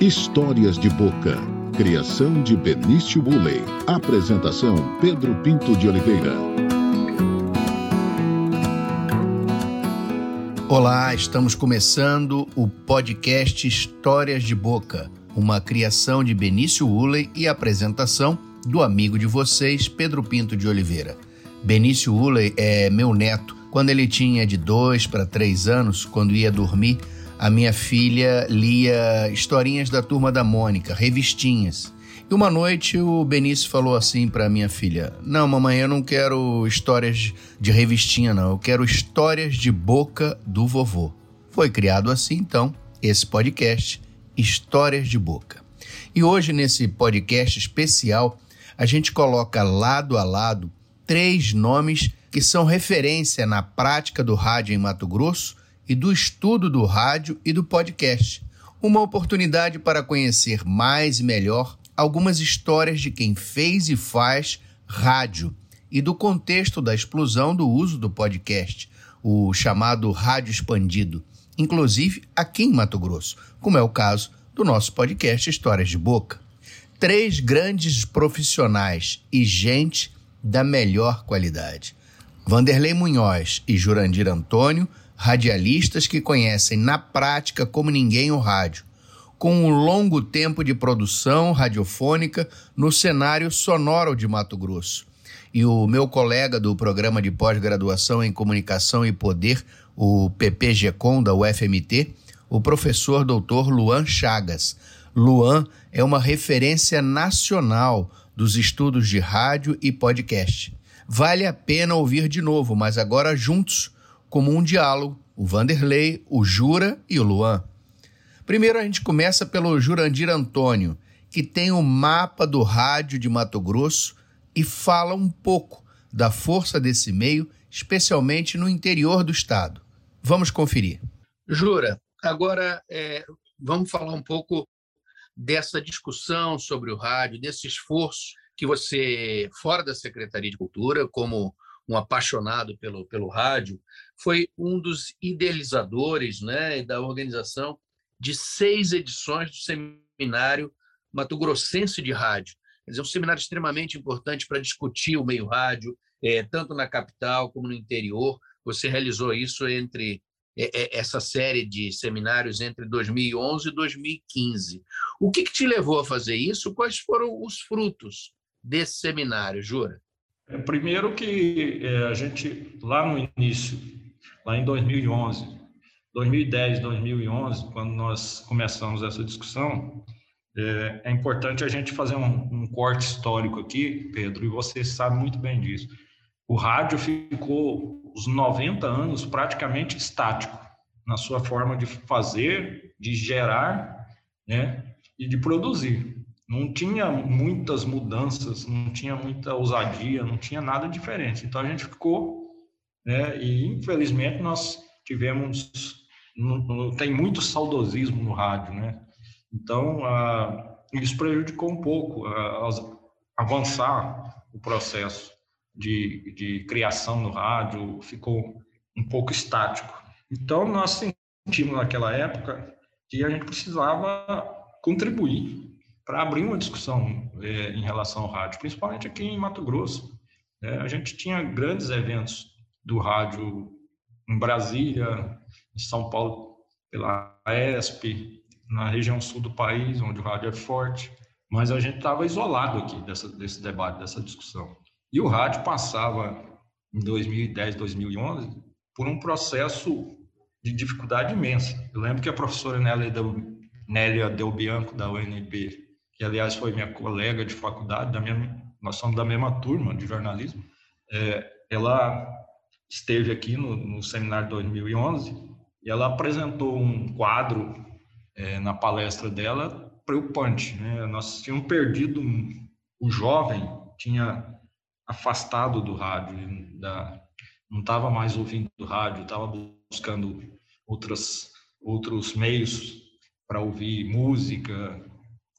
Histórias de Boca. Criação de Benício Bulley. Apresentação Pedro Pinto de Oliveira. Olá, estamos começando o podcast Histórias de Boca, uma criação de Benício Ulley e apresentação do amigo de vocês, Pedro Pinto de Oliveira. Benício Ulley é meu neto. Quando ele tinha de dois para três anos, quando ia dormir, a minha filha lia historinhas da turma da Mônica, revistinhas. E uma noite o Benício falou assim para minha filha: Não, mamãe, eu não quero histórias de revistinha, não. Eu quero histórias de boca do vovô. Foi criado assim, então, esse podcast, Histórias de Boca. E hoje, nesse podcast especial, a gente coloca lado a lado três nomes que são referência na prática do rádio em Mato Grosso e do estudo do rádio e do podcast. Uma oportunidade para conhecer mais e melhor algumas histórias de quem fez e faz rádio e do contexto da explosão do uso do podcast, o chamado rádio expandido, inclusive aqui em Mato Grosso, como é o caso do nosso podcast Histórias de Boca. Três grandes profissionais e gente da melhor qualidade. Vanderlei Munhoz e Jurandir Antônio radialistas que conhecem na prática como ninguém o rádio, com um longo tempo de produção radiofônica no cenário sonoro de Mato Grosso. E o meu colega do programa de pós-graduação em Comunicação e Poder, o PPGcom da UFMT, o professor doutor Luan Chagas. Luan é uma referência nacional dos estudos de rádio e podcast. Vale a pena ouvir de novo, mas agora juntos como um diálogo, o Vanderlei, o Jura e o Luan. Primeiro a gente começa pelo Jurandir Antônio, que tem o mapa do rádio de Mato Grosso e fala um pouco da força desse meio, especialmente no interior do estado. Vamos conferir. Jura, agora é, vamos falar um pouco dessa discussão sobre o rádio, desse esforço que você, fora da Secretaria de Cultura, como um apaixonado pelo, pelo rádio, foi um dos idealizadores né, da organização de seis edições do seminário Mato Grossense de Rádio. Quer dizer, um seminário extremamente importante para discutir o meio rádio, é, tanto na capital como no interior. Você realizou isso entre é, é, essa série de seminários entre 2011 e 2015. O que, que te levou a fazer isso? Quais foram os frutos desse seminário, Jura? Primeiro que é, a gente, lá no início, lá em 2011, 2010, 2011, quando nós começamos essa discussão, é, é importante a gente fazer um, um, corte histórico aqui, Pedro, e você sabe muito bem disso. O rádio ficou os 90 anos praticamente estático na sua forma de fazer, de gerar né, e de produzir não tinha muitas mudanças, não tinha muita ousadia, não tinha nada diferente. Então a gente ficou, né? E infelizmente nós tivemos, tem muito saudosismo no rádio, né? Então ah, isso prejudicou um pouco ah, avançar o processo de, de criação no rádio, ficou um pouco estático. Então nós sentimos naquela época que a gente precisava contribuir para abrir uma discussão é, em relação ao rádio, principalmente aqui em Mato Grosso. É, a gente tinha grandes eventos do rádio em Brasília, em São Paulo, pela ESP, na região sul do país, onde o rádio é forte, mas a gente estava isolado aqui dessa, desse debate, dessa discussão. E o rádio passava, em 2010, 2011, por um processo de dificuldade imensa. Eu lembro que a professora Nélia Del, Nélia Bianco, da UNB, que aliás foi minha colega de faculdade, da minha, nós somos da mesma turma de jornalismo, é, ela esteve aqui no, no, seminário de 2011 e ela apresentou um quadro é, na palestra dela preocupante. Né? Nós tínhamos perdido um, o jovem, tinha afastado do rádio, da, não estava mais ouvindo rádio, estava buscando outras, outros meios para ouvir música,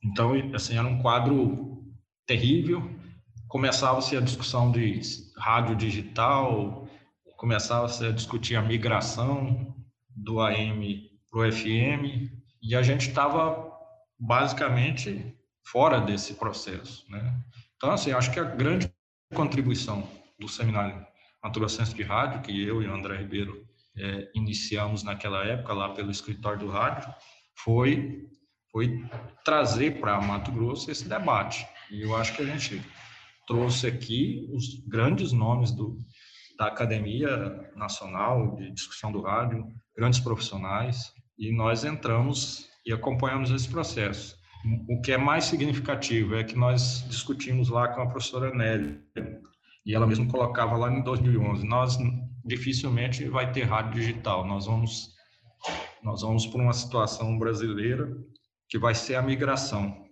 então, assim, era um quadro terrível. Começava-se a discussão de rádio digital, começava-se a discutir a migração do AM para o FM, e a gente estava basicamente fora desse processo, né? Então, assim, acho que a grande contribuição do seminário Maturação de Rádio, que eu e o André Ribeiro é, iniciamos naquela época lá pelo escritório do rádio, foi foi trazer para Mato Grosso esse debate. E eu acho que a gente trouxe aqui os grandes nomes do, da Academia Nacional de Discussão do Rádio, grandes profissionais, e nós entramos e acompanhamos esse processo. O que é mais significativo é que nós discutimos lá com a professora Nelly, e ela mesma colocava lá em 2011, nós dificilmente vai ter rádio digital, nós vamos nós vamos para uma situação brasileira que vai ser a migração.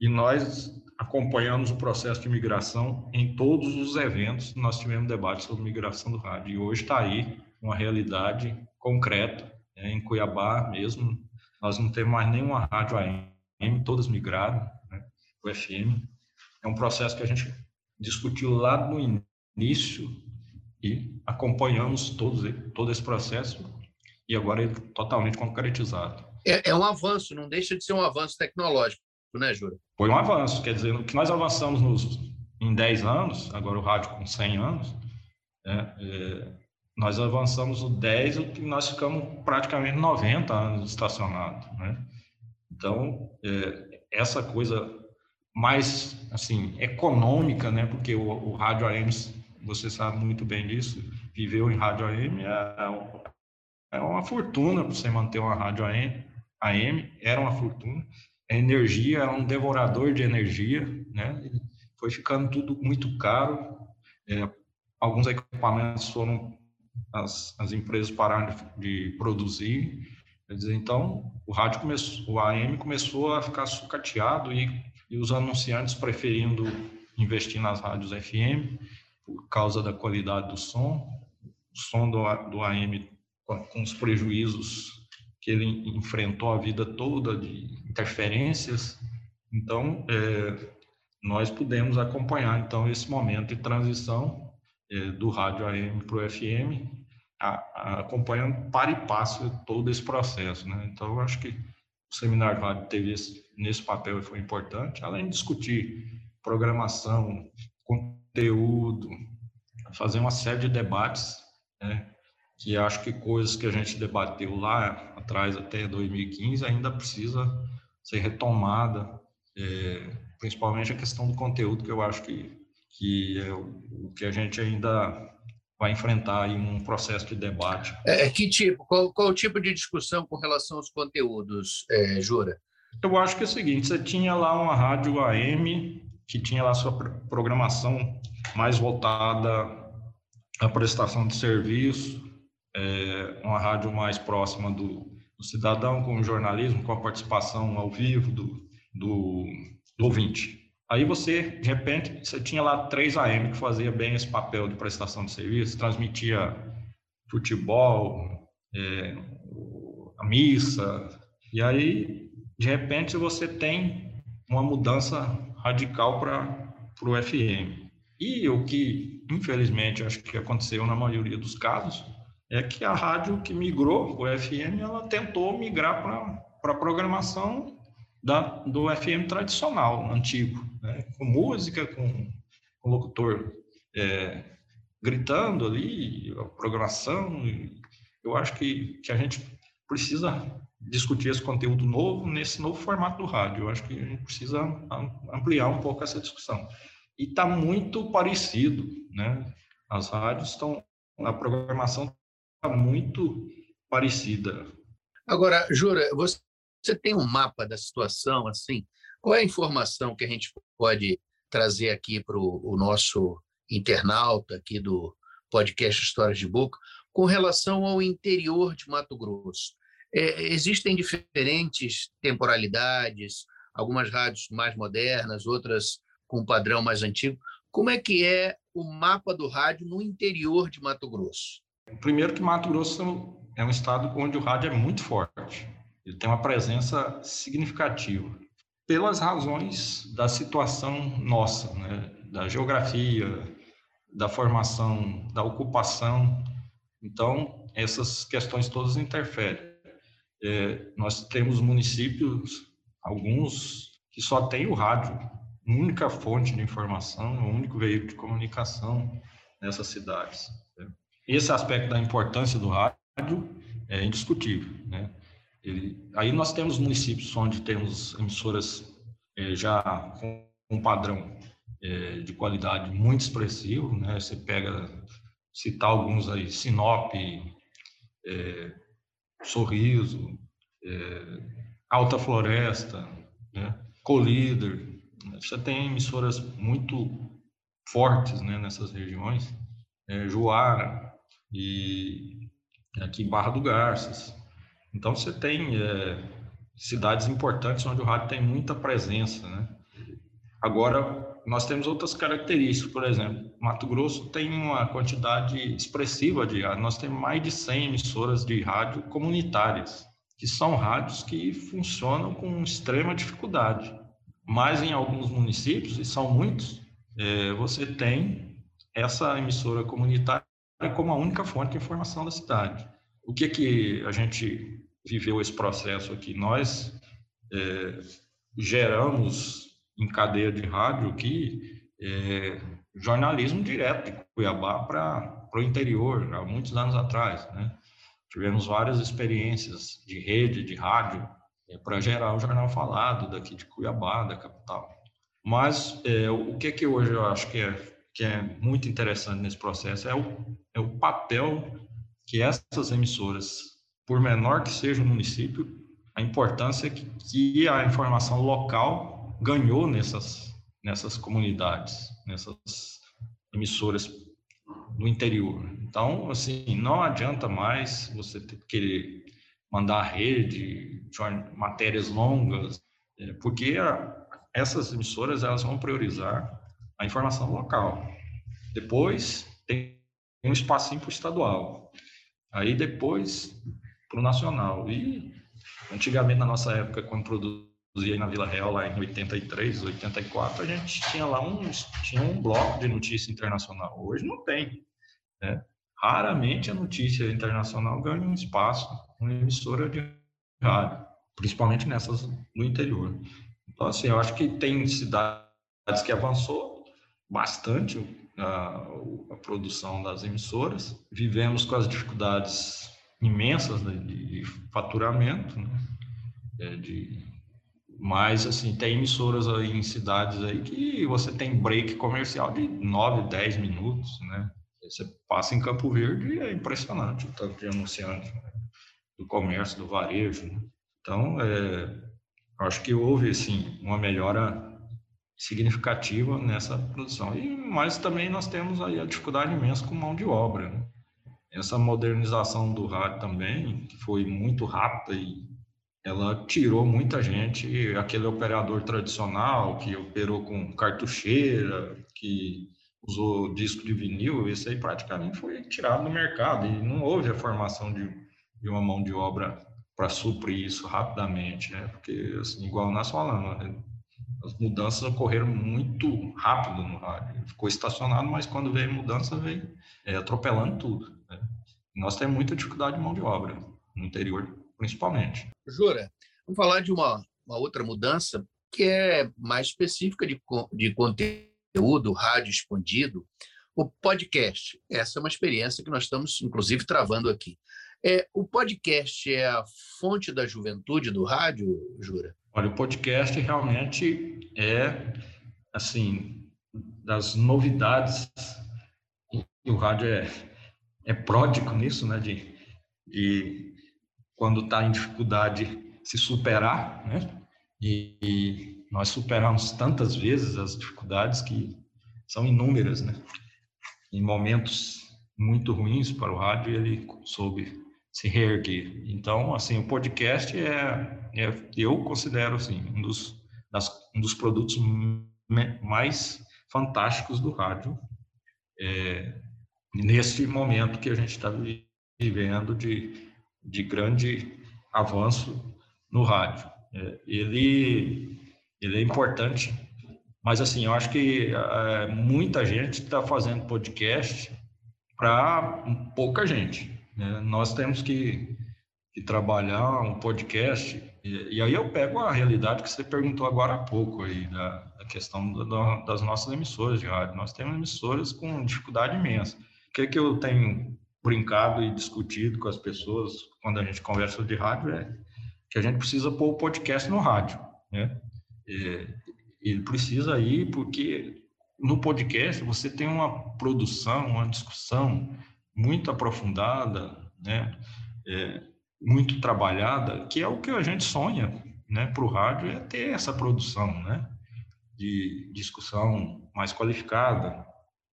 E nós acompanhamos o processo de migração em todos os eventos. Nós tivemos debate sobre migração do rádio. E hoje está aí uma realidade concreta. Né? Em Cuiabá mesmo, nós não temos mais nenhuma rádio AM, todas migraram, né? o FM. É um processo que a gente discutiu lá no início e acompanhamos todos, todo esse processo e agora ele é totalmente concretizado é, é um avanço, não deixa de ser um avanço tecnológico, né? Foi um avanço, quer dizer, o que nós avançamos nos, em 10 anos, agora o rádio com 100 anos, né, é, nós avançamos o 10, o que nós ficamos praticamente 90 anos estacionados, né? Então, é, essa coisa mais, assim, econômica, né? Porque o, o rádio AM, você sabe muito bem disso, viveu em rádio AM, é, é uma fortuna para você manter uma rádio AM, AM, era uma fortuna. Energia era um devorador de energia, né? Foi ficando tudo muito caro. É, alguns equipamentos foram as, as empresas pararam de, de produzir. Dizer, então, o rádio começou, o AM começou a ficar sucateado e, e os anunciantes preferindo investir nas rádios FM por causa da qualidade do som. O som do, do AM com, com os prejuízos que ele enfrentou a vida toda de interferências. Então, é, nós pudemos acompanhar então esse momento de transição é, do rádio AM para o FM, a, a, acompanhando para e passo todo esse processo. Né? Então, eu acho que o seminário rádio teve esse, nesse papel e foi importante, além de discutir programação, conteúdo, fazer uma série de debates né, que acho que coisas que a gente debateu lá atrás, até 2015, ainda precisa ser retomada, é, principalmente a questão do conteúdo, que eu acho que, que é o que a gente ainda vai enfrentar em um processo de debate. É, é, que tipo, qual, qual o tipo de discussão com relação aos conteúdos, é, Jura? Eu acho que é o seguinte, você tinha lá uma rádio AM que tinha lá sua programação mais voltada à prestação de serviço, é, uma rádio mais próxima do, do, cidadão, com o jornalismo, com a participação ao vivo do, do, do ouvinte. Aí você, de repente, você tinha lá três AM que fazia bem esse papel de prestação de serviço, transmitia futebol, é, a missa, e aí, de repente, você tem uma mudança radical para o FM. E o que, infelizmente, acho que aconteceu na maioria dos casos, é que a rádio que migrou, o FM, ela tentou migrar para a programação da, do FM tradicional, antigo, né? com música, com, com locutor é, gritando ali, a programação. Eu acho que, que a gente precisa discutir esse conteúdo novo nesse novo formato do rádio. Eu acho que a gente precisa ampliar um pouco essa discussão. E está muito parecido, né? As rádios estão, a programação muito parecida. Agora, Jura, você tem um mapa da situação assim? Qual é a informação que a gente pode trazer aqui para o nosso internauta aqui do podcast Histórias de Boca com relação ao interior de Mato Grosso? É, existem diferentes temporalidades, algumas rádios mais modernas, outras com um padrão mais antigo. Como é que é o mapa do rádio no interior de Mato Grosso? Primeiro que Mato Grosso é um estado onde o rádio é muito forte. Ele tem uma presença significativa. Pelas razões da situação nossa, né? da geografia, da formação, da ocupação. Então, essas questões todas interferem. É, nós temos municípios alguns que só tem o rádio, única fonte de informação, o único veículo de comunicação nessas cidades. Né? Esse aspecto da importância do rádio é indiscutível, né? Ele, aí nós temos municípios onde temos emissoras é, já com um padrão é, de qualidade muito expressivo, né? Você pega, citar alguns aí, Sinop, é, Sorriso, é, Alta Floresta, né? Colíder, você tem emissoras muito fortes né, nessas regiões, é, Juara e aqui Barra do Garças. Então você tem é, cidades importantes onde o rádio tem muita presença, né? Agora nós temos outras características, por exemplo, Mato Grosso tem uma quantidade expressiva de rádio. Nós temos mais de 100 emissoras de rádio comunitárias, que são rádios que funcionam com extrema dificuldade. Mas em alguns municípios, e são muitos, é, você tem essa emissora comunitária como a única fonte de informação da cidade. O que que a gente viveu esse processo aqui? Nós é, geramos em cadeia de rádio aqui é, jornalismo direto de Cuiabá para o interior, há muitos anos atrás, né? Tivemos várias experiências de rede, de rádio, é, para gerar o jornal falado daqui de Cuiabá, da capital. Mas é, o que que hoje eu acho que é que é muito interessante nesse processo é o, é o papel que essas emissoras, por menor que seja o município, a importância que, que a informação local ganhou nessas nessas comunidades, nessas emissoras do interior. Então, assim, não adianta mais você querer mandar rede, matérias longas, é, porque essas emissoras elas vão priorizar a informação local. Depois tem um espacinho para o estadual. Aí depois para o nacional. E antigamente, na nossa época, quando produzia na Vila Real, lá em 83, 84, a gente tinha lá um, tinha um bloco de notícia internacional. Hoje não tem. Né? Raramente a notícia internacional ganha um espaço uma emissora de rádio, principalmente nessas no interior. Então, assim, eu acho que tem cidades que avançou bastante a, a produção das emissoras. Vivemos com as dificuldades imensas de, de faturamento, né? É de, mas, assim, tem emissoras aí em cidades aí que você tem break comercial de 9, 10 minutos, né? Você passa em Campo Verde e é impressionante o tanto de anunciante né? do comércio, do varejo. Né? Então, é, acho que houve, assim, uma melhora significativa nessa produção. E, mas também nós temos aí a dificuldade imensa com mão de obra. Né? Essa modernização do rádio também, que foi muito rápida e ela tirou muita gente, aquele operador tradicional que operou com cartucheira, que usou disco de vinil, esse aí praticamente foi tirado do mercado e não houve a formação de, de uma mão de obra para suprir isso rapidamente, né? Porque, assim, igual nós falamos, né? As mudanças ocorreram muito rápido no rádio. Ficou estacionado, mas quando veio mudança, veio é, atropelando tudo. Né? Nós temos muita dificuldade de mão de obra, no interior principalmente. Jura, vamos falar de uma, uma outra mudança que é mais específica de, de conteúdo, rádio expandido, o podcast. Essa é uma experiência que nós estamos, inclusive, travando aqui. É, o podcast é a fonte da juventude do rádio, Jura? Olha, o podcast realmente é, assim, das novidades. E o rádio é, é pródigo nisso, né? De, de quando está em dificuldade se superar, né? E, e nós superamos tantas vezes as dificuldades que são inúmeras, né? Em momentos muito ruins para o rádio, ele soube se reerguer. Então, assim, o podcast é, é eu considero assim um dos, das, um dos produtos mais fantásticos do rádio é, nesse momento que a gente está vivendo de, de grande avanço no rádio. É, ele ele é importante. Mas, assim, eu acho que é, muita gente está fazendo podcast para pouca gente. Né? Nós temos que que trabalhar um podcast, e, e, aí eu pego a realidade que você perguntou agora há pouco aí, da, da questão da, das nossas emissoras de rádio. Nós temos emissoras com dificuldade imensa. O que, é que eu tenho brincado e discutido com as pessoas quando a gente conversa de rádio é que a gente precisa pôr o podcast no rádio, né? Ele precisa ir porque no podcast você tem uma produção, uma discussão muito aprofundada, né? É, muito trabalhada, que é o que a gente sonha, né? Para o rádio é ter essa produção, né? De discussão mais qualificada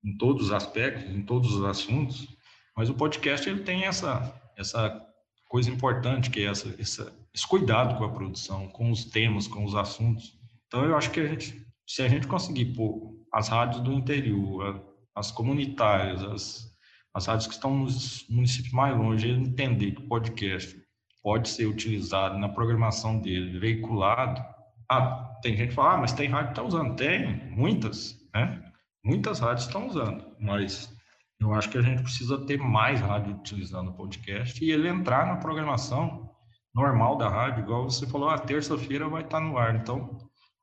em todos os aspectos, em todos os assuntos. Mas o podcast ele tem essa essa coisa importante que é essa, essa esse cuidado com a produção, com os temas, com os assuntos. Então eu acho que a gente, se a gente conseguir pôr as rádios do interior, as comunitárias, as, as rádios que estão nos municípios mais longe, ele entender que o podcast pode ser utilizado na programação dele, veiculado. Ah, tem gente que fala, ah, mas tem rádio que está usando. Tem, muitas, né? Muitas rádios estão usando, mas eu acho que a gente precisa ter mais rádio utilizando o podcast e ele entrar na programação normal da rádio, igual você falou, a ah, terça-feira vai estar tá no ar. Então,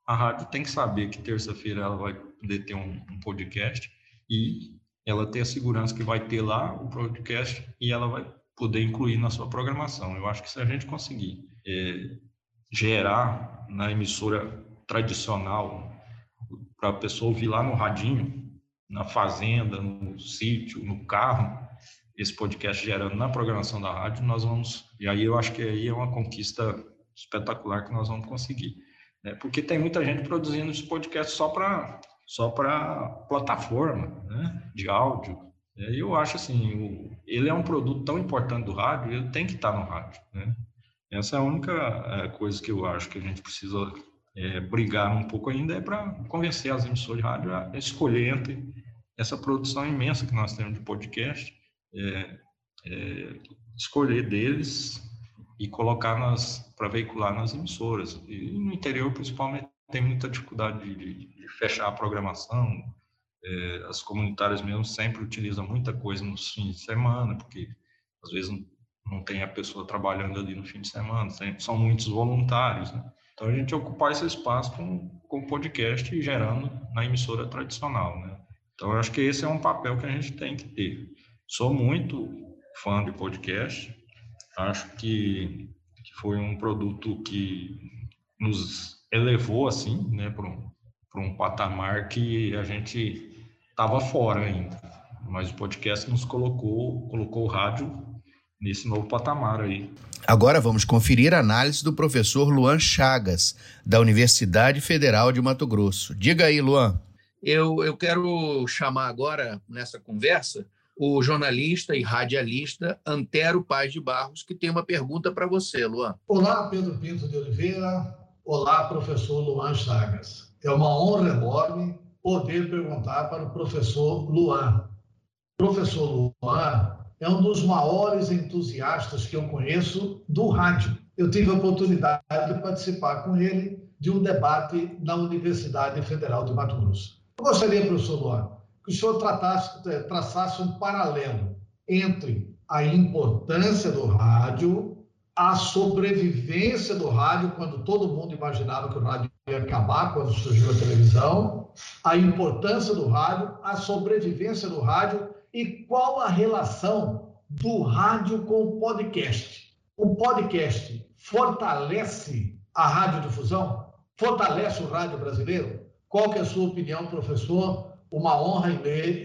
a rádio tem que saber que terça-feira ela vai poder ter um, um, podcast e ela ter a segurança que vai ter lá o podcast e ela vai poder incluir na sua programação. Eu acho que se a gente conseguir é, gerar na emissora tradicional para a pessoa ouvir lá no radinho, na fazenda, no sítio, no carro, esse podcast gerando na programação da rádio, nós vamos. E aí eu acho que aí é uma conquista espetacular que nós vamos conseguir. Né? Porque tem muita gente produzindo esse podcast só para só para plataforma né? de áudio. E eu acho assim, ele é um produto tão importante do rádio, ele tem que estar no rádio. Né? Essa é a única é, coisa que eu acho que a gente precisa é, brigar um pouco ainda, é para convencer as emissoras de rádio a escolher entre essa produção imensa que nós temos de podcast é, é, escolher deles e colocar para veicular nas emissoras. E no interior, principalmente, tem muita dificuldade de, de fechar a programação. É, as comunitárias mesmo sempre utilizam muita coisa nos fins de semana, porque às vezes não, tem a pessoa trabalhando ali no fim de semana, são muitos voluntários. Né? Então a gente ocupar esse espaço com, com podcast e gerando na emissora tradicional. Né? Então eu acho que esse é um papel que a gente tem que ter. Sou muito fã de podcast. Acho que, que foi um produto que nos elevou assim, né, para um, um patamar que a gente estava fora ainda. Mas o podcast nos colocou, colocou o rádio nesse novo patamar aí. Agora vamos conferir a análise do professor Luan Chagas, da Universidade Federal de Mato Grosso. Diga aí, Luan. Eu, eu quero chamar agora, nessa conversa, o jornalista e radialista Antero Paz de Barros, que tem uma pergunta para você, Luan. Olá, Pedro Pinto de Oliveira. Olá, professor Luan Chagas. É uma honra enorme poder perguntar para o professor Luan. Professor Luan é um dos maiores entusiastas que eu conheço do rádio. Eu tive a oportunidade de participar com ele de um debate na Universidade Federal de Mato Grosso. Eu gostaria, professor Luan, que o senhor tratasse, eh, traçasse um paralelo entre a importância do rádio, a sobrevivência do rádio, quando todo mundo imaginava que o rádio ia acabar, quando surgiu a televisão, a importância do rádio, a sobrevivência do rádio e qual a relação do rádio com o podcast. O podcast fortalece a radiodifusão? Fortalece o rádio brasileiro? Qual que é a sua opinião, professor, uma honra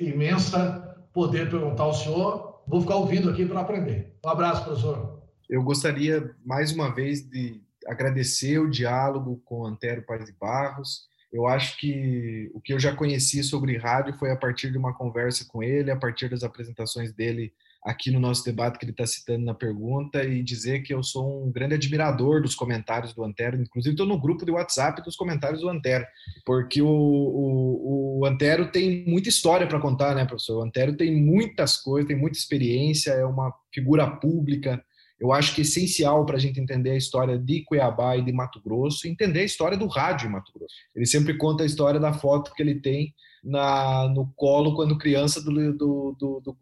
imensa poder perguntar ao senhor. Vou ficar ouvindo aqui para aprender. Um abraço, professor. Eu gostaria, mais uma vez, de agradecer o diálogo com Antero Paz de Barros. Eu acho que o que eu já conheci sobre rádio foi a partir de uma conversa com ele, a partir das apresentações dele aqui no nosso debate que ele está citando na pergunta e dizer que eu sou um grande admirador dos comentários do Antero, inclusive estou no grupo de WhatsApp dos comentários do Antero, porque o, o, o Antero tem muita história para contar, né, professor? O Antero tem muitas coisas, tem muita experiência, é uma figura pública. Eu acho que é essencial para a gente entender a história de Cuiabá e de Mato Grosso, entender a história do rádio em Mato Grosso. Ele sempre conta a história da foto que ele tem na, no colo quando criança do, do, do, do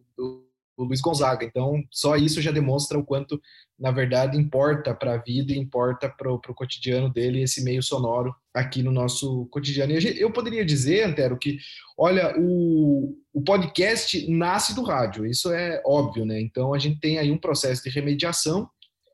o Luiz Gonzaga. Então, só isso já demonstra o quanto, na verdade, importa para a vida e importa para o cotidiano dele esse meio sonoro aqui no nosso cotidiano. E eu poderia dizer, Antero, que, olha, o, o podcast nasce do rádio, isso é óbvio, né? Então, a gente tem aí um processo de remediação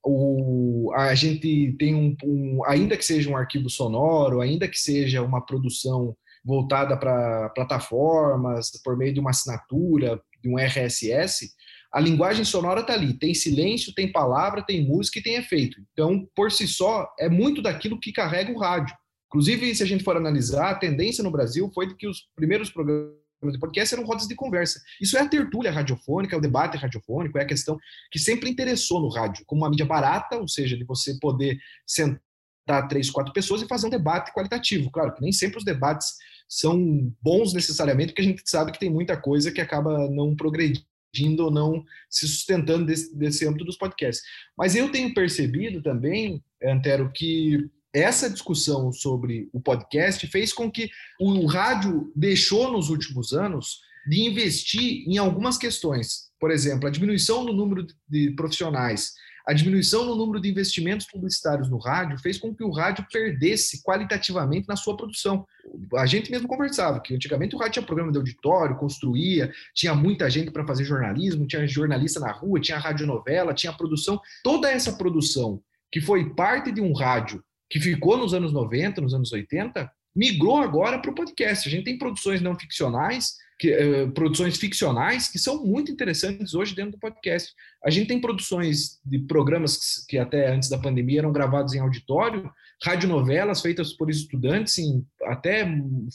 o, a gente tem um, um, ainda que seja um arquivo sonoro, ainda que seja uma produção voltada para plataformas, por meio de uma assinatura, de um RSS, a linguagem sonora está ali. Tem silêncio, tem palavra, tem música e tem efeito. Então, por si só, é muito daquilo que carrega o rádio. Inclusive, se a gente for analisar, a tendência no Brasil foi de que os primeiros programas de podcast eram rodas de conversa. Isso é a tertúlia radiofônica, é o debate radiofônico, é a questão que sempre interessou no rádio, como uma mídia barata, ou seja, de você poder sentar três, quatro pessoas e fazer um debate qualitativo. Claro que nem sempre os debates são bons necessariamente, porque a gente sabe que tem muita coisa que acaba não progredindo ou não se sustentando desse, desse âmbito dos podcasts. Mas eu tenho percebido também, Antero, que essa discussão sobre o podcast fez com que o rádio deixou nos últimos anos de investir em algumas questões. Por exemplo, a diminuição no número de profissionais a diminuição no número de investimentos publicitários no rádio fez com que o rádio perdesse qualitativamente na sua produção. A gente mesmo conversava que antigamente o rádio tinha programa de auditório, construía, tinha muita gente para fazer jornalismo, tinha jornalista na rua, tinha radionovela, tinha produção. Toda essa produção que foi parte de um rádio que ficou nos anos 90, nos anos 80, migrou agora para o podcast. A gente tem produções não ficcionais que, uh, produções ficcionais que são muito interessantes hoje dentro do podcast. A gente tem produções de programas que, que até antes da pandemia eram gravados em auditório, radionovelas feitas por estudantes em até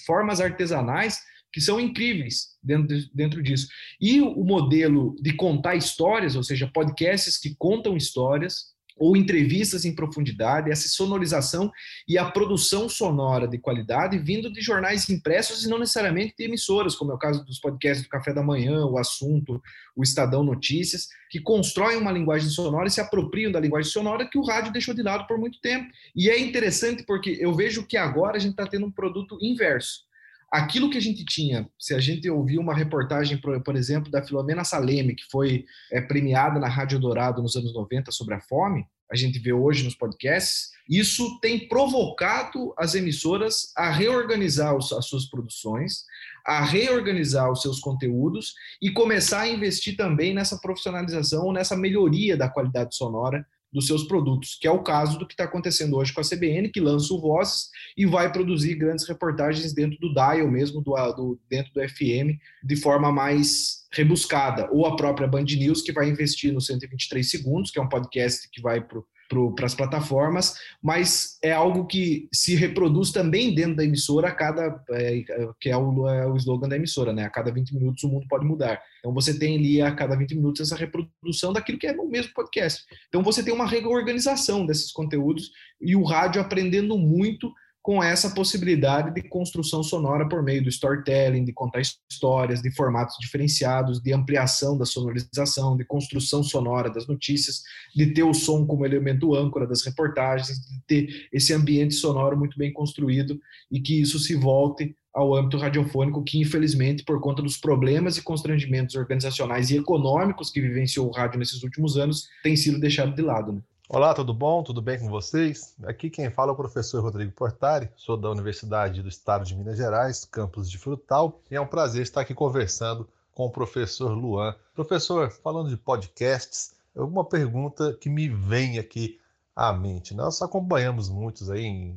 formas artesanais que são incríveis dentro, dentro disso. E o modelo de contar histórias, ou seja, podcasts que contam histórias, ou entrevistas em profundidade, essa sonorização e a produção sonora de qualidade vindo de jornais impressos e não necessariamente de emissoras, como é o caso dos podcasts do Café da Manhã, o Assunto, o Estadão Notícias, que constroem uma linguagem sonora e se apropriam da linguagem sonora que o rádio deixou de lado por muito tempo. E é interessante porque eu vejo que agora a gente está tendo um produto inverso aquilo que a gente tinha, se a gente ouvir uma reportagem, por, exemplo, da Filomena Saleme, que foi é, premiada na Rádio Dourado nos anos 90 sobre a fome, a gente vê hoje nos podcasts, isso tem provocado as emissoras a reorganizar as suas produções, a reorganizar os seus conteúdos e começar a investir também nessa profissionalização, nessa melhoria da qualidade sonora dos seus produtos, que é o caso do que está acontecendo hoje com a CBN, que lança o Vozes e vai produzir grandes reportagens dentro do dial mesmo, do, do, dentro do FM, de forma mais rebuscada. Ou a própria Band News, que vai investir no 123 Segundos, que é um podcast que vai para para as plataformas, mas é algo que se reproduz também dentro da emissora a cada, é, que é o, é o slogan da emissora, né? A cada 20 minutos o mundo pode mudar. Então você tem ali a cada 20 minutos essa reprodução daquilo que é o mesmo podcast. Então você tem uma reorganização desses conteúdos e o rádio aprendendo muito com essa possibilidade de construção sonora por meio do storytelling, de contar histórias, de formatos diferenciados, de ampliação da sonorização, de construção sonora das notícias, de ter o som como elemento âncora das reportagens, de ter esse ambiente sonoro muito bem construído e que isso se volte ao âmbito radiofônico, que infelizmente, por conta dos problemas e constrangimentos organizacionais e econômicos que vivenciou o rádio nesses últimos anos, tem sido deixado de lado. Né? Olá, tudo bom? Tudo bem com vocês? Aqui quem fala é o professor Rodrigo Portari, sou da Universidade do Estado de Minas Gerais, campus de Frutal, e é um prazer estar aqui conversando com o professor Luan. Professor, falando de podcasts, uma pergunta que me vem aqui à mente. Nós acompanhamos muitos aí em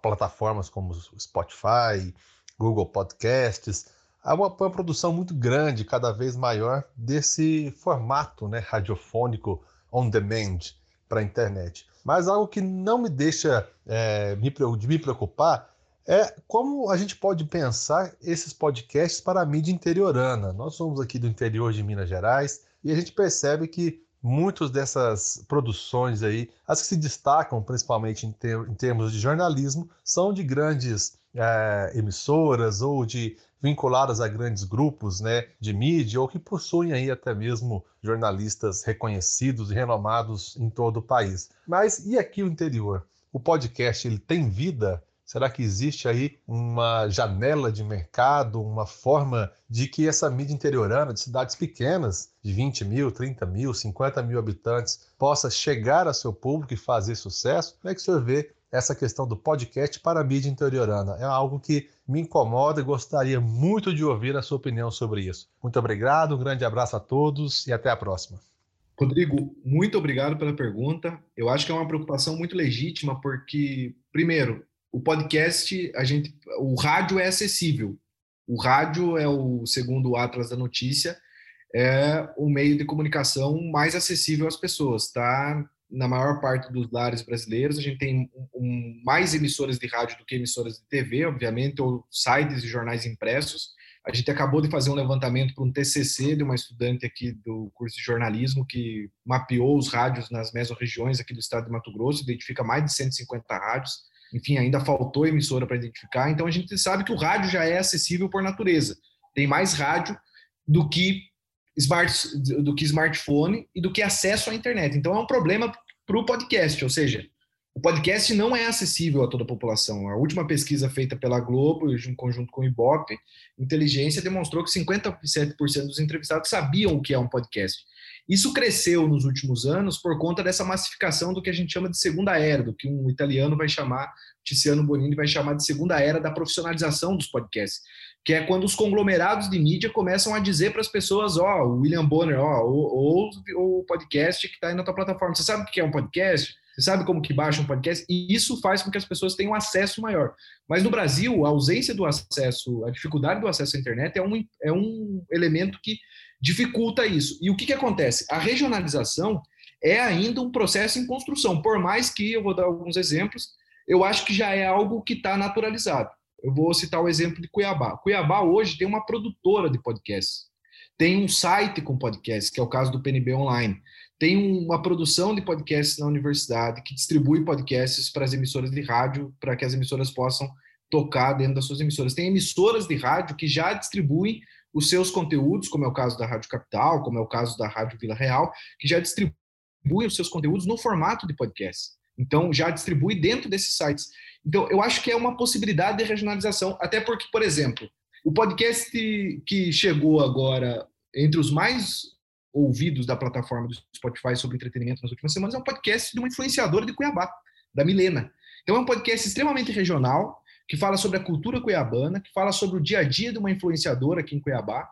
plataformas como Spotify, Google Podcasts, há uma, uma produção muito grande, cada vez maior, desse formato né, radiofônico on demand para a internet. Mas algo que não me deixa é, me, de me preocupar é como a gente pode pensar esses podcasts para a mídia interiorana. Nós somos aqui do interior de Minas Gerais e a gente percebe que muitas dessas produções aí, as que se destacam principalmente em, ter, em termos de jornalismo, são de grandes é, emissoras ou de vinculadas a grandes grupos né, de mídia ou que possuem aí até mesmo jornalistas reconhecidos e renomados em todo o país. Mas e aqui o interior? O podcast ele tem vida Será que existe aí uma janela de mercado, uma forma de que essa mídia interiorana de cidades pequenas, de 20 mil, 30 mil, 50 mil habitantes, possa chegar a seu público e fazer sucesso? Como é que o senhor vê essa questão do podcast para a mídia interiorana? É algo que me incomoda e gostaria muito de ouvir a sua opinião sobre isso. Muito obrigado, um grande abraço a todos e até a próxima. Rodrigo, muito obrigado pela pergunta. Eu acho que é uma preocupação muito legítima, porque, primeiro, o podcast, a gente, o rádio é acessível. O rádio é o segundo o Atlas da Notícia, é o meio de comunicação mais acessível às pessoas, tá? Na maior parte dos lares brasileiros, a gente tem um, mais emissoras de rádio do que emissoras de TV, obviamente, ou sites e jornais impressos. A gente acabou de fazer um levantamento para um TCC de uma estudante aqui do curso de jornalismo que mapeou os rádios nas mesorregiões aqui do estado de Mato Grosso, identifica mais de 150 rádios. Enfim, ainda faltou emissora para identificar. Então a gente sabe que o rádio já é acessível por natureza. Tem mais rádio do que smart, do que smartphone e do que acesso à internet. Então é um problema para o podcast, ou seja, o podcast não é acessível a toda a população. A última pesquisa feita pela Globo, em conjunto com o Ibope, Inteligência, demonstrou que 57% dos entrevistados sabiam o que é um podcast. Isso cresceu nos últimos anos por conta dessa massificação do que a gente chama de segunda era, do que um italiano vai chamar, Tiziano Bonini vai chamar de segunda era da profissionalização dos podcasts, que é quando os conglomerados de mídia começam a dizer para as pessoas, ó, oh, o William Bonner, ó, oh, ou o podcast que está aí na tua plataforma. Você sabe o que é um podcast? Você sabe como que baixa um podcast? E isso faz com que as pessoas tenham acesso maior. Mas no Brasil, a ausência do acesso, a dificuldade do acesso à internet é um, é um elemento que dificulta isso. E o que, que acontece? A regionalização é ainda um processo em construção, por mais que, eu vou dar alguns exemplos, eu acho que já é algo que está naturalizado. Eu vou citar o exemplo de Cuiabá. Cuiabá hoje tem uma produtora de podcasts, tem um site com podcasts, que é o caso do PNB Online tem uma produção de podcasts na universidade que distribui podcasts para as emissoras de rádio, para que as emissoras possam tocar dentro das suas emissoras. Tem emissoras de rádio que já distribuem os seus conteúdos, como é o caso da Rádio Capital, como é o caso da Rádio Vila Real, que já distribuem os seus conteúdos no formato de podcast. Então, já distribui dentro desses sites. Então, eu acho que é uma possibilidade de regionalização, até porque, por exemplo, o podcast que chegou agora entre os mais ouvidos da plataforma do Spotify sobre entretenimento nas últimas semanas é um podcast de uma influenciadora de Cuiabá, da Milena. Então é um podcast extremamente regional, que fala sobre a cultura cuiabana, que fala sobre o dia a dia de uma influenciadora aqui em Cuiabá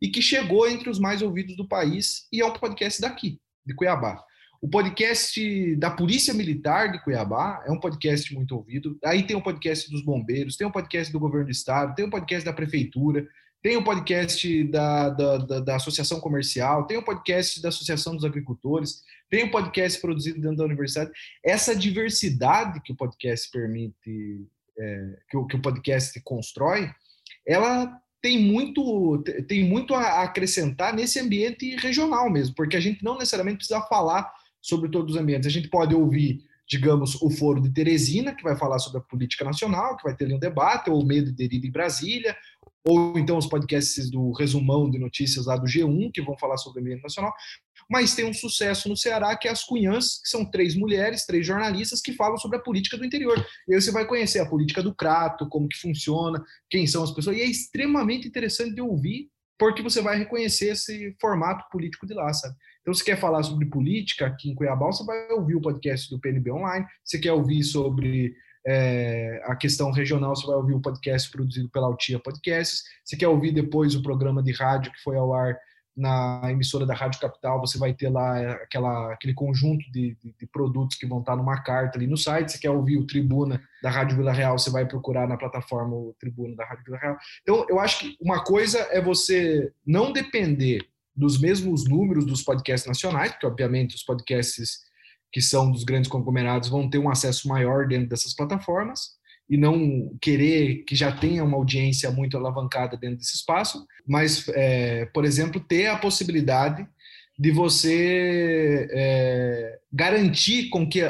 e que chegou entre os mais ouvidos do país e é um podcast daqui, de Cuiabá. O podcast da Polícia Militar de Cuiabá é um podcast muito ouvido. Aí tem o um podcast dos bombeiros, tem o um podcast do governo do estado, tem o um podcast da prefeitura, tem o podcast da, da, da, da, Associação Comercial, tem o podcast da Associação dos Agricultores, tem o podcast produzido dentro da universidade. Essa diversidade que o podcast permite, é, que, o, que o podcast constrói, ela tem muito, tem muito a acrescentar nesse ambiente regional mesmo, porque a gente não necessariamente precisa falar sobre todos os ambientes. A gente pode ouvir, digamos, o Foro de Teresina, que vai falar sobre a política nacional, que vai ter ali um debate, ou o Medo de Deriva em Brasília, ou então os podcasts do resumão de notícias lá do G1, que vão falar sobre o ambiente nacional, mas tem um sucesso no Ceará, que é as Cunhãs, que são três mulheres, três jornalistas que falam sobre a política do interior. E aí você vai conhecer a política do Crato, como que funciona, quem são as pessoas, e é extremamente interessante de ouvir, porque você vai reconhecer esse formato político de lá, sabe? Então, se quer falar sobre política aqui em Cuiabá, você vai ouvir o podcast do PNB Online, você quer ouvir sobre é, a questão regional, você vai ouvir o podcast produzido pela Altia Podcasts. Se quer ouvir depois o programa de rádio que foi ao ar na emissora da Rádio Capital, você vai ter lá aquela, aquele conjunto de, de, de, produtos que vão estar numa carta ali no site. Se quer ouvir o Tribuna da Rádio Vila Real, você vai procurar na plataforma o Tribuna da Rádio Vila Real. Então, eu acho que uma coisa é você não depender dos mesmos números dos podcasts nacionais, porque, obviamente, os podcasts que são dos grandes conglomerados vão ter um acesso maior dentro dessas plataformas e não querer que já tenha uma audiência muito alavancada dentro desse espaço, mas, é, por exemplo, ter a possibilidade de você é, garantir com que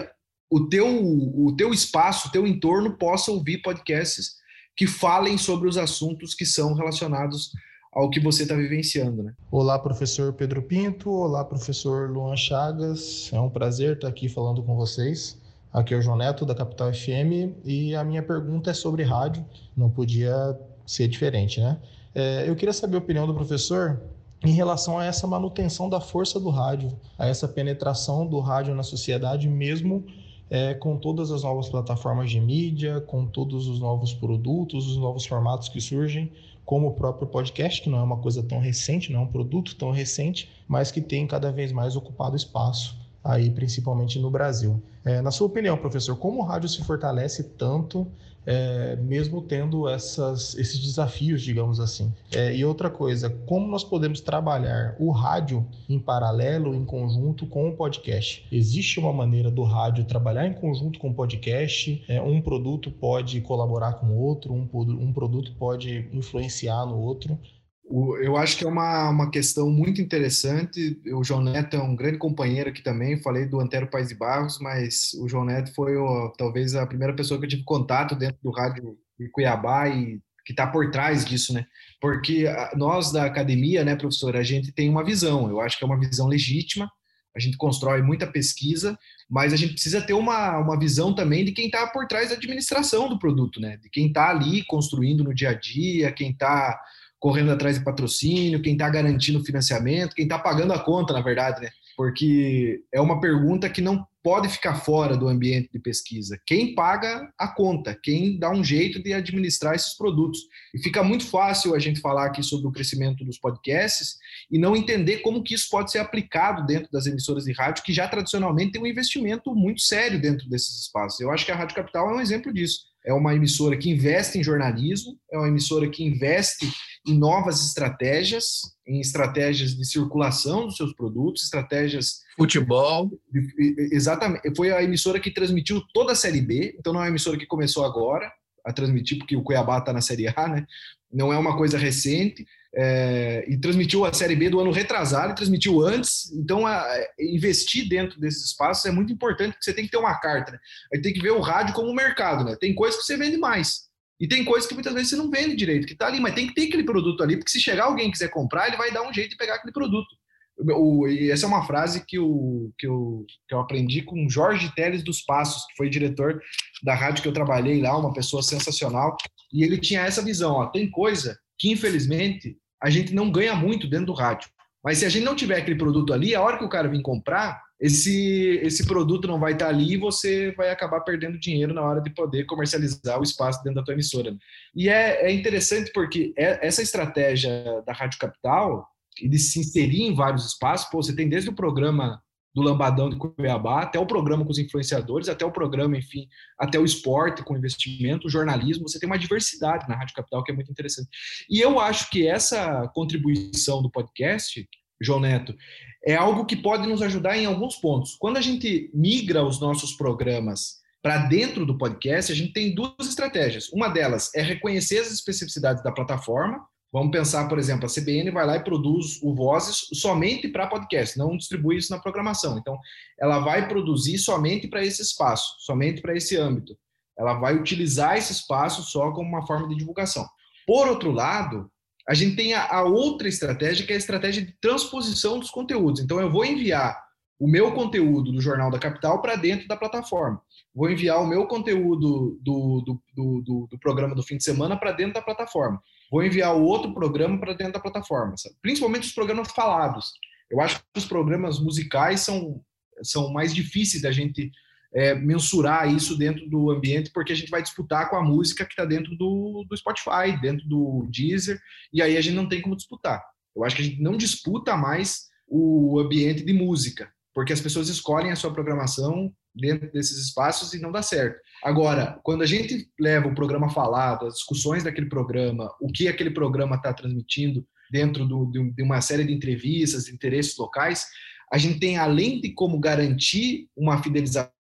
o teu, o teu espaço, o teu entorno possa ouvir podcasts que falem sobre os assuntos que são relacionados ao que você está vivenciando. Né? Olá, professor Pedro Pinto. Olá, professor Luan Chagas. É um prazer estar aqui falando com vocês. Aqui é o João Neto, da Capital FM, e a minha pergunta é sobre rádio, não podia ser diferente, né? É, eu queria saber a opinião do professor em relação a essa manutenção da força do rádio, a essa penetração do rádio na sociedade, mesmo é, com todas as novas plataformas de mídia, com todos os novos produtos, os novos formatos que surgem, como o próprio podcast, que não é uma coisa tão recente, não é um produto tão recente, mas que tem cada vez mais ocupado espaço aí principalmente no Brasil. É, na sua opinião, professor, como o rádio se fortalece tanto, é, mesmo tendo essas, esses desafios, digamos assim? É, e outra coisa, como nós podemos trabalhar o rádio em paralelo, em conjunto com o podcast? Existe uma maneira do rádio trabalhar em conjunto com o podcast? É, um produto pode colaborar com o outro, um, um produto pode influenciar no outro? Eu acho que é uma, uma questão muito interessante. O João Neto é um grande companheiro aqui também. Falei do Antero Pais de Barros, mas o João Neto foi o, talvez a primeira pessoa que eu tive contato dentro do rádio de Cuiabá e que está por trás disso, né? Porque nós da academia, né, professor, a gente tem uma visão. Eu acho que é uma visão legítima. A gente constrói muita pesquisa, mas a gente precisa ter uma, uma visão também de quem está por trás da administração do produto, né? De quem está ali construindo no dia a dia, quem está correndo atrás de patrocínio, quem está garantindo o financiamento, quem está pagando a conta, na verdade, né? Porque é uma pergunta que não pode ficar fora do ambiente de pesquisa. Quem paga a conta? Quem dá um jeito de administrar esses produtos? E fica muito fácil a gente falar aqui sobre o crescimento dos podcasts e não entender como que isso pode ser aplicado dentro das emissoras de rádio, que já tradicionalmente tem um investimento muito sério dentro desses espaços. Eu acho que a Rádio Capital é um exemplo disso é uma emissora que investe em jornalismo, é uma emissora que investe em novas estratégias, em estratégias de circulação dos seus produtos, estratégias. Futebol. Exatamente. Foi a emissora que transmitiu toda a Série B, então não é uma emissora que começou agora a transmitir, porque o Cuiabá está na Série A, né? Não é uma coisa recente é, e transmitiu a Série B do ano retrasado, transmitiu antes. Então, a, a, investir dentro desses espaços é muito importante, porque você tem que ter uma carta. Né? Aí tem que ver o rádio como um mercado. Né? Tem coisas que você vende mais. E tem coisas que muitas vezes você não vende direito, que está ali, mas tem que ter aquele produto ali, porque se chegar alguém quiser comprar, ele vai dar um jeito de pegar aquele produto. O, e essa é uma frase que eu, que, eu, que eu aprendi com Jorge Teles dos Passos, que foi diretor da rádio que eu trabalhei lá, uma pessoa sensacional. E ele tinha essa visão: ó, tem coisa que infelizmente a gente não ganha muito dentro do rádio. Mas se a gente não tiver aquele produto ali, a hora que o cara vir comprar, esse, esse produto não vai estar ali e você vai acabar perdendo dinheiro na hora de poder comercializar o espaço dentro da tua emissora. E é, é interessante porque é, essa estratégia da Rádio Capital de se inserir em vários espaços, pô, você tem desde o programa do Lambadão de Cuiabá, até o programa com os influenciadores, até o programa, enfim, até o esporte com investimento, o jornalismo, você tem uma diversidade na Rádio Capital que é muito interessante. E eu acho que essa contribuição do podcast, João Neto, é algo que pode nos ajudar em alguns pontos. Quando a gente migra os nossos programas para dentro do podcast, a gente tem duas estratégias. Uma delas é reconhecer as especificidades da plataforma, Vamos pensar, por exemplo, a CBN vai lá e produz o Vozes somente para podcast, não distribui isso na programação. Então, ela vai produzir somente para esse espaço, somente para esse âmbito. Ela vai utilizar esse espaço só como uma forma de divulgação. Por outro lado, a gente tem a, outra estratégia, que é a estratégia de transposição dos conteúdos. Então, eu vou enviar o meu conteúdo do Jornal da Capital para dentro da plataforma. Vou enviar o meu conteúdo do, do, do, do, programa do fim de semana para dentro da plataforma vou enviar o outro programa para dentro da plataforma, sabe? principalmente os programas falados. Eu acho que os programas musicais são, são mais difíceis da gente é, mensurar isso dentro do ambiente, porque a gente vai disputar com a música que está dentro do, do Spotify, dentro do Deezer, e aí a gente não tem como disputar. Eu acho que a gente não disputa mais o ambiente de música, porque as pessoas escolhem a sua programação dentro desses espaços e não dá certo. Agora, quando a gente leva o programa falado, as discussões daquele programa, o que aquele programa está transmitindo dentro do, de uma série de entrevistas, de interesses locais, a gente tem, além de como garantir uma fidelização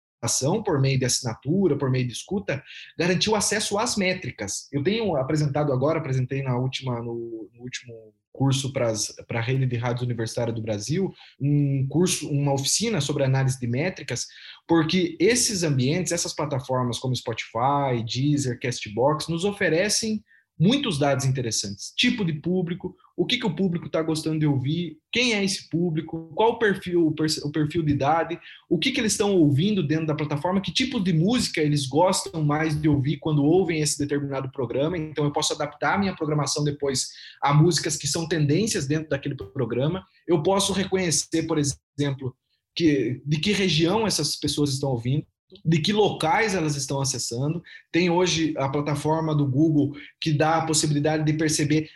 por meio de assinatura, por meio de escuta, garantir o acesso às métricas. Eu tenho apresentado agora, apresentei na última, no, no último curso para a rede de rádios universitária do Brasil, um curso, uma oficina sobre análise de métricas, porque esses ambientes, essas plataformas como Spotify, Deezer, Castbox, nos oferecem muitos dados interessantes. Tipo de público, o que, que o público está gostando de ouvir, quem é esse público, qual o perfil, o perfil de idade, o que, que eles estão ouvindo dentro da plataforma, que tipo de música eles gostam mais de ouvir quando ouvem esse determinado programa. Então, eu posso adaptar a minha programação depois a músicas que são tendências dentro daquele programa. Eu posso reconhecer, por exemplo, que, de que região essas pessoas estão ouvindo de que locais elas estão acessando. Tem hoje a plataforma do Google que dá a possibilidade de perceber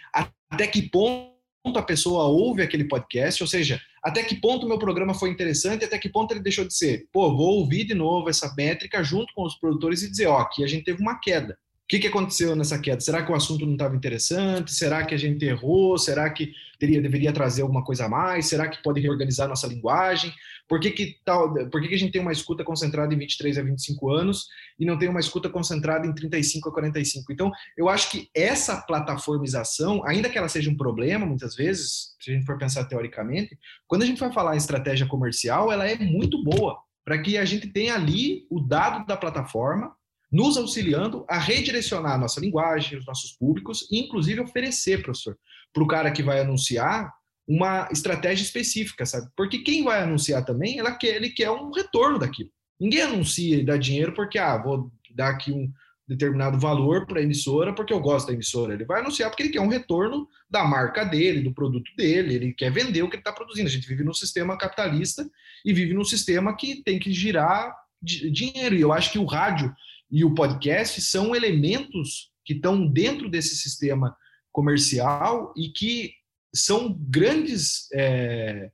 até que ponto a pessoa ouve aquele podcast, ou seja, até que ponto o meu programa foi interessante, até que ponto ele deixou de ser. Pô, vou ouvir de novo essa métrica junto com os produtores e dizer, ó, aqui a gente teve uma queda que, que aconteceu nessa queda? Será que o assunto não estava interessante? Será que a gente errou? Será que teria, deveria trazer alguma coisa a mais? Será que pode reorganizar nossa linguagem? Por que, que, tal, por que, que a gente tem uma escuta concentrada em 23 a 25 anos e não tem uma escuta concentrada em 35 a 45? Então, eu acho que essa plataformização, ainda que ela seja um problema, muitas vezes, se a gente for pensar teoricamente, quando a gente vai falar em estratégia comercial, ela é muito boa para que a gente tenha ali o dado da plataforma nos auxiliando a redirecionar a nossa linguagem, os nossos públicos, e inclusive oferecer, professor, para o cara que vai anunciar uma estratégia específica, sabe? Porque quem vai anunciar também, ela quer, ele quer um retorno daquilo. Ninguém anuncia e dá dinheiro porque, ah, vou dar aqui um determinado valor para a emissora porque eu gosto da emissora. Ele vai anunciar porque ele quer um retorno da marca dele, do produto dele, ele quer vender o que ele está produzindo. A gente vive num sistema capitalista e vive num sistema que tem que girar dinheiro. E eu acho que o rádio e o podcast são elementos que estão dentro desse sistema comercial e que são grandes, é,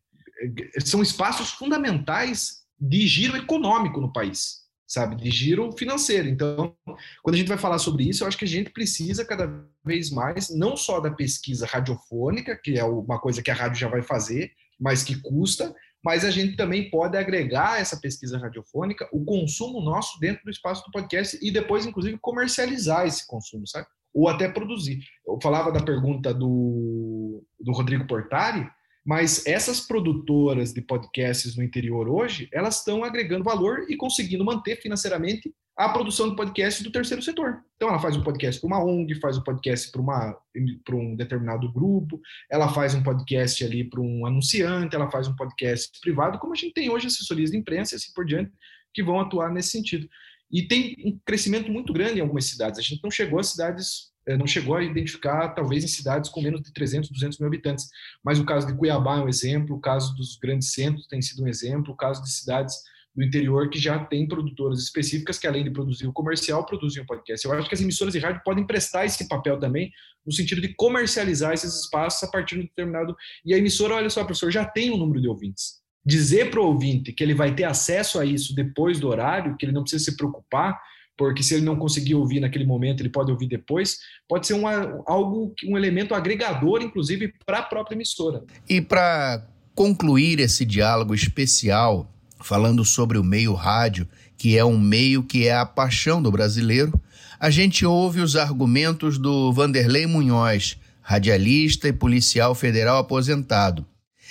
são espaços fundamentais de giro econômico no país, sabe, de giro financeiro. Então, quando a gente vai falar sobre isso, eu acho que a gente precisa cada vez mais, não só da pesquisa radiofônica, que é uma coisa que a rádio já vai fazer, mas que custa, mas a gente também pode agregar essa pesquisa radiofônica, o consumo nosso dentro do espaço do podcast e depois, inclusive, comercializar esse consumo, sabe? Ou até produzir. Eu falava da pergunta do, do Rodrigo Portari, mas essas produtoras de podcasts no interior hoje, elas estão agregando valor e conseguindo manter financeiramente a produção de podcast do terceiro setor. Então, ela faz um podcast para uma ONG, faz um podcast para um determinado grupo, ela faz um podcast ali para um anunciante, ela faz um podcast privado, como a gente tem hoje assessorias de imprensa e assim por diante, que vão atuar nesse sentido. E tem um crescimento muito grande em algumas cidades. A gente não chegou a cidades, eh, não chegou a identificar, talvez, em cidades com menos de 300, 200 mil habitantes. Mas o caso de Cuiabá é um exemplo, o caso dos grandes centros tem sido um exemplo, o caso de cidades do interior que já tem produtoras específicas que, além de produzir o comercial, produzem o podcast. Eu acho que as emissoras de rádio podem prestar esse papel também, no sentido de comercializar esses espaços a partir de um determinado. E a emissora, olha só, professor, já tem um número de ouvintes. Dizer para o ouvinte que ele vai ter acesso a isso depois do horário, que ele não precisa se preocupar, porque se ele não conseguir ouvir naquele momento, ele pode ouvir depois, pode ser uma, algo, um elemento agregador, inclusive, para a própria emissora. E para concluir esse diálogo especial falando sobre o meio rádio, que é um meio que é a paixão do brasileiro, a gente ouve os argumentos do Vanderlei Munhoz, radialista e policial federal aposentado.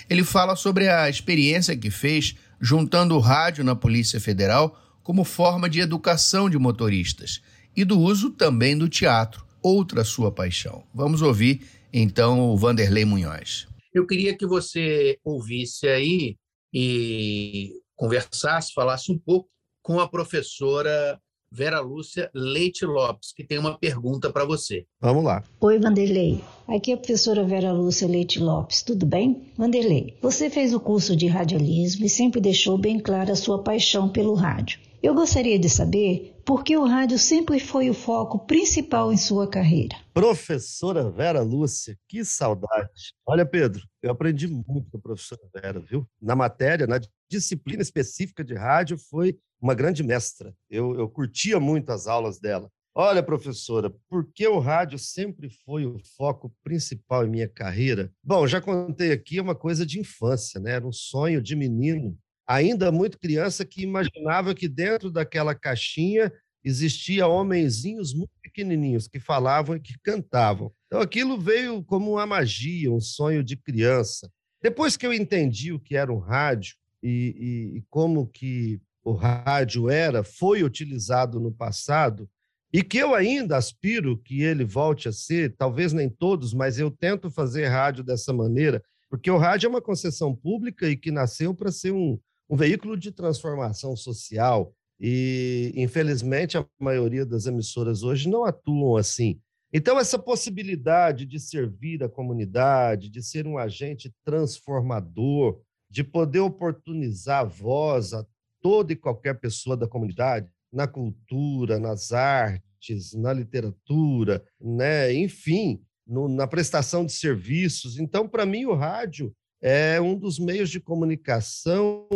Ele fala sobre a experiência que fez juntando o rádio na Polícia Federal como forma de educação de motoristas e do uso também do teatro, outra sua paixão. Vamos ouvir então o Vanderlei Munhoz. Eu queria que você ouvisse aí e conversasse, falasse um pouco com a professora Vera Lúcia Leite Lopes, que tem uma pergunta para você. Vamos lá. Oi, Vanderlei. Aqui é a professora Vera Lúcia Leite Lopes. Tudo bem? Vanderlei, você fez o curso de radialismo e sempre deixou bem clara a sua paixão pelo rádio. Eu gostaria de saber por que o rádio sempre foi o foco principal em sua carreira. Professora Vera Lúcia, que saudade. Olha, Pedro, eu aprendi muito com a professora Vera, viu? Na matéria, na disciplina específica de rádio, foi uma grande mestra. Eu, eu curtia muito as aulas dela. Olha, professora, por que o rádio sempre foi o foco principal em minha carreira? Bom, já contei aqui uma coisa de infância, né? Era um sonho de menino ainda muito criança, que imaginava que dentro daquela caixinha existia homenzinhos muito pequenininhos que falavam e que cantavam. Então aquilo veio como uma magia, um sonho de criança. Depois que eu entendi o que era um rádio e, e, e como que o rádio era, foi utilizado no passado, e que eu ainda aspiro que ele volte a ser, talvez nem todos, mas eu tento fazer rádio dessa maneira, porque o rádio é uma concessão pública e que nasceu para ser um, um veículo de transformação social. E, infelizmente, a maioria das emissoras hoje não atuam assim. Então, essa possibilidade de servir a comunidade, de ser um agente transformador, de poder oportunizar a voz a toda e qualquer pessoa da comunidade, na cultura, nas artes, na literatura, né? enfim, no, na prestação de serviços. Então, para mim, o rádio é um dos meios de comunicação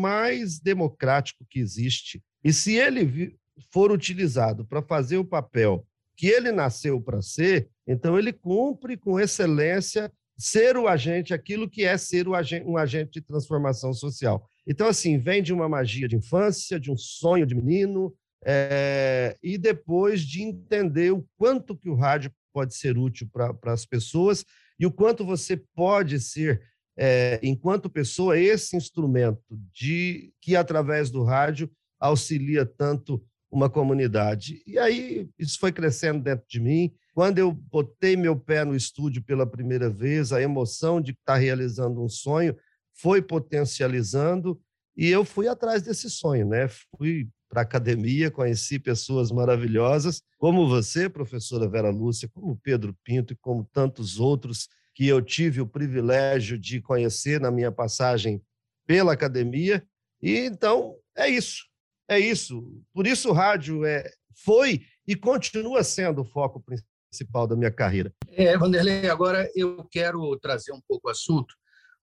mais democrático que existe. E se ele for utilizado para fazer o papel que ele nasceu para ser, então ele cumpre com excelência ser o agente, aquilo que é ser agente, um agente de transformação social. Então, assim, vem de uma magia de infância, de um sonho de menino, é, e depois de entender o quanto que o rádio pode ser útil para as pessoas e o quanto você pode ser, é, enquanto pessoa, esse instrumento de que, através do rádio, auxilia tanto uma comunidade. E aí isso foi crescendo dentro de mim. Quando eu botei meu pé no estúdio pela primeira vez, a emoção de estar realizando um sonho foi potencializando e eu fui atrás desse sonho, né? Fui para a academia, conheci pessoas maravilhosas, como você, professora Vera Lúcia, como Pedro Pinto e como tantos outros que eu tive o privilégio de conhecer na minha passagem pela academia. E então é isso. É isso. Por isso o rádio é, foi e continua sendo o foco principal da minha carreira. É, Vanderlei, agora eu quero trazer um pouco o assunto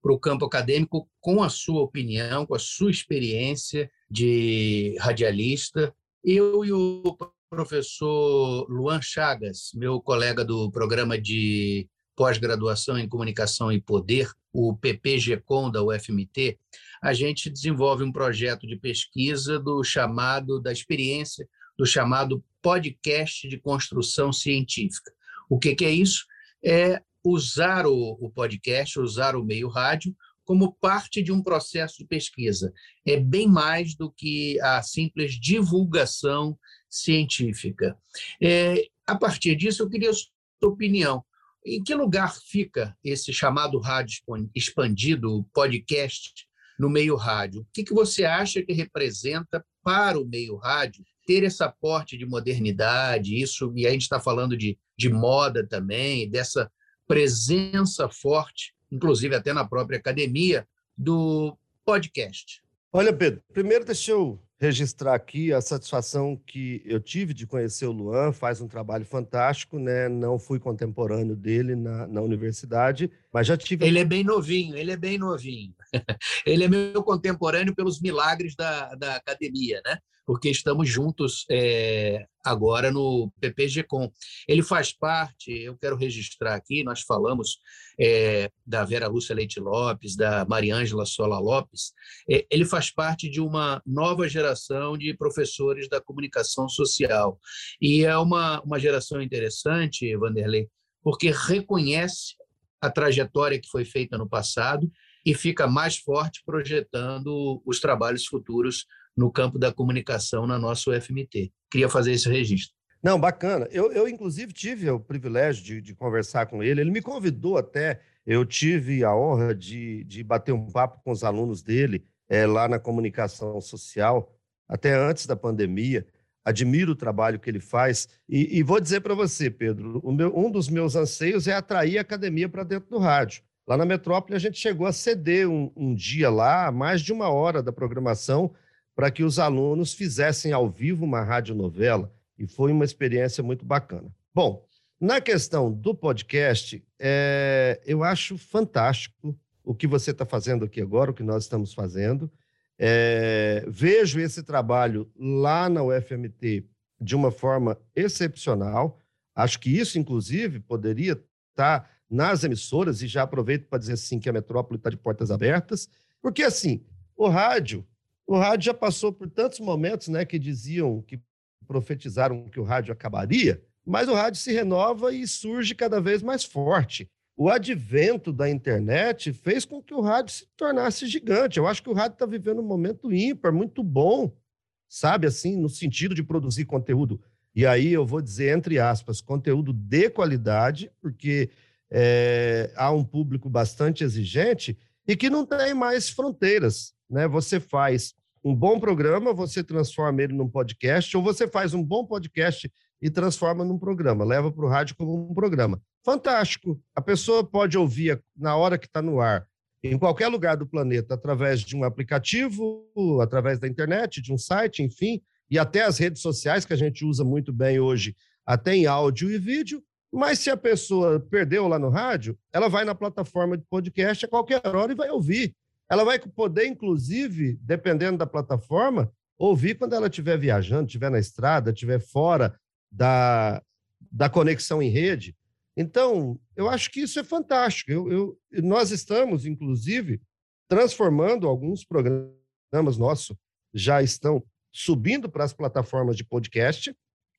para o campo acadêmico com a sua opinião, com a sua experiência de radialista. Eu e o professor Luan Chagas, meu colega do programa de pós-graduação em Comunicação e Poder, o PPGcom da UFMT, a gente desenvolve um projeto de pesquisa do chamado da experiência do chamado podcast de construção científica. O que, que é isso? É usar o, o podcast, usar o meio rádio como parte de um processo de pesquisa. É bem mais do que a simples divulgação científica. É, a partir disso, eu queria a sua opinião. Em que lugar fica esse chamado rádio expandido, podcast, no meio rádio? O que, que você acha que representa para o meio rádio ter esse aporte de modernidade, isso, e a gente está falando de, de moda também, dessa presença forte, inclusive até na própria academia, do podcast. Olha, Pedro, primeiro deixa eu registrar aqui a satisfação que eu tive de conhecer o Luan, faz um trabalho fantástico, né? Não fui contemporâneo dele na, na universidade, mas já tive. Ele é bem novinho, ele é bem novinho. ele é meu contemporâneo pelos milagres da, da academia, né? Porque estamos juntos é, agora no PPG-Com. Ele faz parte, eu quero registrar aqui, nós falamos é, da Vera Lúcia Leite Lopes, da Mariângela Sola Lopes, é, ele faz parte de uma nova geração de professores da comunicação social. E é uma, uma geração interessante, Vanderlei, porque reconhece a trajetória que foi feita no passado e fica mais forte projetando os trabalhos futuros no campo da comunicação na nossa UFMT. Queria fazer esse registro. Não, bacana. Eu, eu inclusive, tive o privilégio de, de, conversar com ele. Ele me convidou até, eu tive a honra de, de bater um papo com os alunos dele é, lá na comunicação social, até antes da pandemia. Admiro o trabalho que ele faz. E, e vou dizer para você, Pedro, meu, um dos meus anseios é atrair a academia para dentro do rádio. Lá na Metrópole, a gente chegou a ceder um, um dia lá, mais de uma hora da programação, para que os alunos fizessem ao vivo uma radionovela e foi uma experiência muito bacana. Bom, na questão do podcast, é, eu acho fantástico o que você está fazendo aqui agora, o que nós estamos fazendo. É, vejo esse trabalho lá na UFMT de uma forma excepcional. Acho que isso, inclusive, poderia estar tá nas emissoras, e já aproveito para dizer assim que a metrópole está de portas abertas, porque assim, o rádio o rádio já passou por tantos momentos né, que diziam, que profetizaram que o rádio acabaria, mas o rádio se renova e surge cada vez mais forte. O advento da internet fez com que o rádio se tornasse gigante. Eu acho que o rádio está vivendo um momento ímpar, muito bom, sabe, assim, no sentido de produzir conteúdo e aí eu vou dizer, entre aspas, conteúdo de qualidade, porque é, há um público bastante exigente e que não tem mais fronteiras. Né? Você faz um bom programa, você transforma ele num podcast, ou você faz um bom podcast e transforma num programa, leva para o rádio como um programa. Fantástico. A pessoa pode ouvir na hora que está no ar, em qualquer lugar do planeta, através de um aplicativo, através da internet, de um site, enfim, e até as redes sociais, que a gente usa muito bem hoje, até em áudio e vídeo. Mas se a pessoa perdeu lá no rádio, ela vai na plataforma de podcast a qualquer hora e vai ouvir. Ela vai poder, inclusive, dependendo da plataforma, ouvir quando ela estiver viajando, estiver na estrada, estiver fora da, da conexão em rede. Então, eu acho que isso é fantástico. Eu, eu, nós estamos, inclusive, transformando alguns programas nossos, já estão subindo para as plataformas de podcast,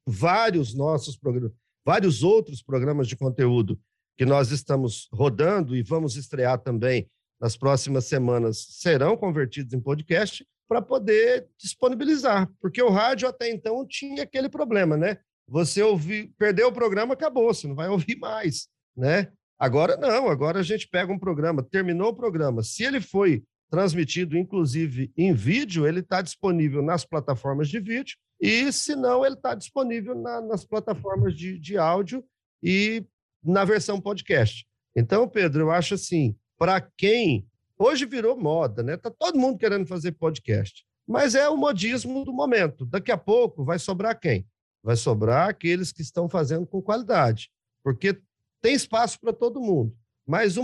vários nossos programas, vários outros programas de conteúdo que nós estamos rodando e vamos estrear também nas próximas semanas serão convertidos em podcast para poder disponibilizar, porque o rádio até então tinha aquele problema, né? Você ouvir, perdeu o programa, acabou, você não vai ouvir mais, né? Agora não, agora a gente pega um programa, terminou o programa, se ele foi transmitido inclusive em vídeo, ele está disponível nas plataformas de vídeo, e se não, ele está disponível na, nas plataformas de, de áudio e na versão podcast. Então, Pedro, eu acho assim, para quem hoje virou moda, né? Tá todo mundo querendo fazer podcast, mas é o modismo do momento. Daqui a pouco vai sobrar quem? Vai sobrar aqueles que estão fazendo com qualidade, porque tem espaço para todo mundo. Mas o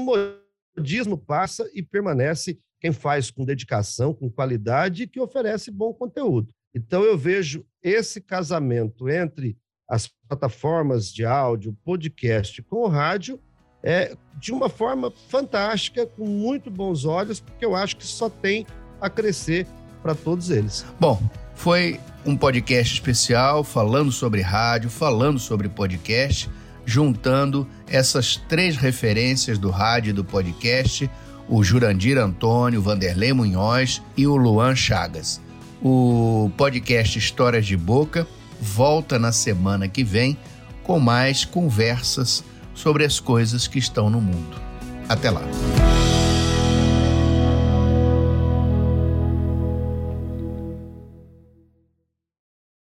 modismo passa e permanece quem faz com dedicação, com qualidade e que oferece bom conteúdo. Então eu vejo esse casamento entre as plataformas de áudio, podcast com o rádio é, de uma forma fantástica, com muito bons olhos, porque eu acho que só tem a crescer para todos eles. Bom, foi um podcast especial falando sobre rádio, falando sobre podcast, juntando essas três referências do rádio e do podcast, o Jurandir Antônio, Vanderlei Munhoz e o Luan Chagas. O podcast Histórias de Boca volta na semana que vem com mais conversas sobre as coisas que estão no mundo. Até lá!